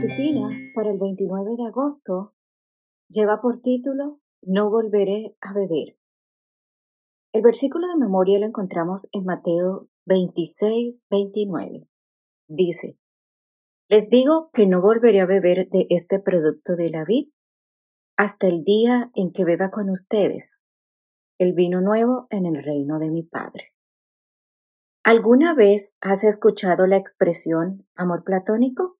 matutina para el 29 de agosto lleva por título No volveré a beber. El versículo de memoria lo encontramos en Mateo 26, 29. Dice, Les digo que no volveré a beber de este producto de la vid hasta el día en que beba con ustedes el vino nuevo en el reino de mi Padre. ¿Alguna vez has escuchado la expresión amor platónico?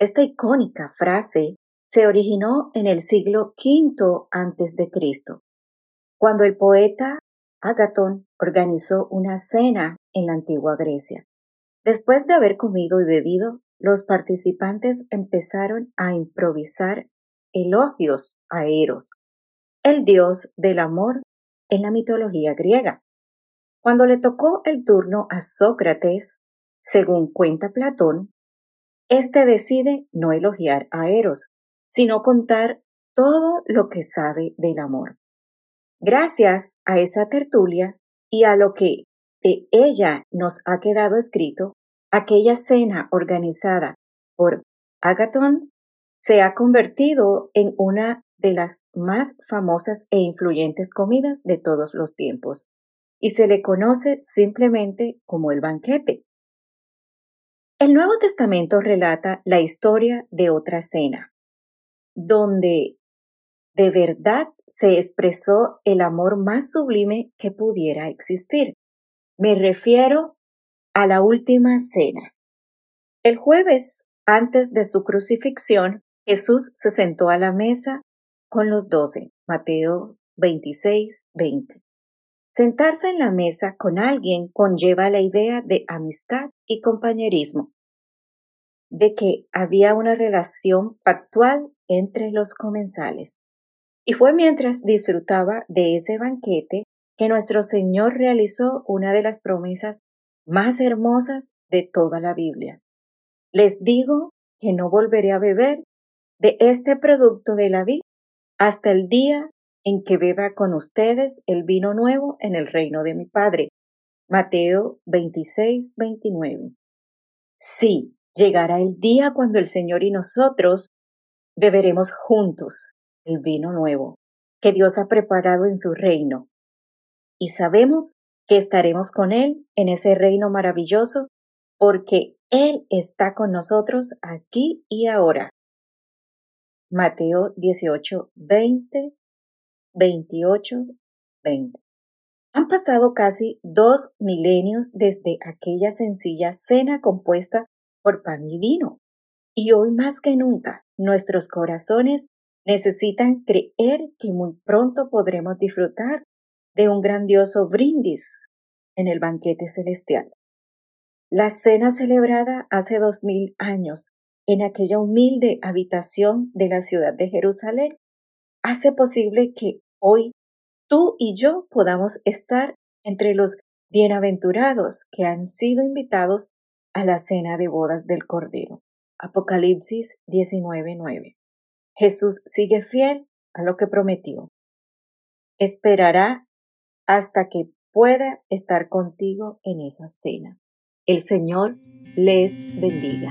Esta icónica frase se originó en el siglo V Cristo, cuando el poeta Agatón organizó una cena en la antigua Grecia. Después de haber comido y bebido, los participantes empezaron a improvisar elogios a Eros, el dios del amor en la mitología griega. Cuando le tocó el turno a Sócrates, según cuenta Platón, este decide no elogiar a Eros, sino contar todo lo que sabe del amor. Gracias a esa tertulia y a lo que de ella nos ha quedado escrito, aquella cena organizada por Agatón se ha convertido en una de las más famosas e influyentes comidas de todos los tiempos, y se le conoce simplemente como el banquete. El Nuevo Testamento relata la historia de otra cena, donde de verdad se expresó el amor más sublime que pudiera existir. Me refiero a la última cena. El jueves, antes de su crucifixión, Jesús se sentó a la mesa con los doce. Mateo 26, 20. Sentarse en la mesa con alguien conlleva la idea de amistad y compañerismo, de que había una relación pactual entre los comensales. Y fue mientras disfrutaba de ese banquete que nuestro Señor realizó una de las promesas más hermosas de toda la Biblia. Les digo que no volveré a beber de este producto de la vida hasta el día en que beba con ustedes el vino nuevo en el reino de mi Padre. Mateo 26, 29. Sí, llegará el día cuando el Señor y nosotros beberemos juntos el vino nuevo que Dios ha preparado en su reino. Y sabemos que estaremos con Él en ese reino maravilloso porque Él está con nosotros aquí y ahora. Mateo 18, 20 28, 20. Han pasado casi dos milenios desde aquella sencilla cena compuesta por pan y vino, y hoy más que nunca nuestros corazones necesitan creer que muy pronto podremos disfrutar de un grandioso brindis en el banquete celestial. La cena celebrada hace dos mil años en aquella humilde habitación de la ciudad de Jerusalén hace posible que hoy tú y yo podamos estar entre los bienaventurados que han sido invitados a la cena de bodas del Cordero. Apocalipsis 19:9. Jesús sigue fiel a lo que prometió. Esperará hasta que pueda estar contigo en esa cena. El Señor les bendiga.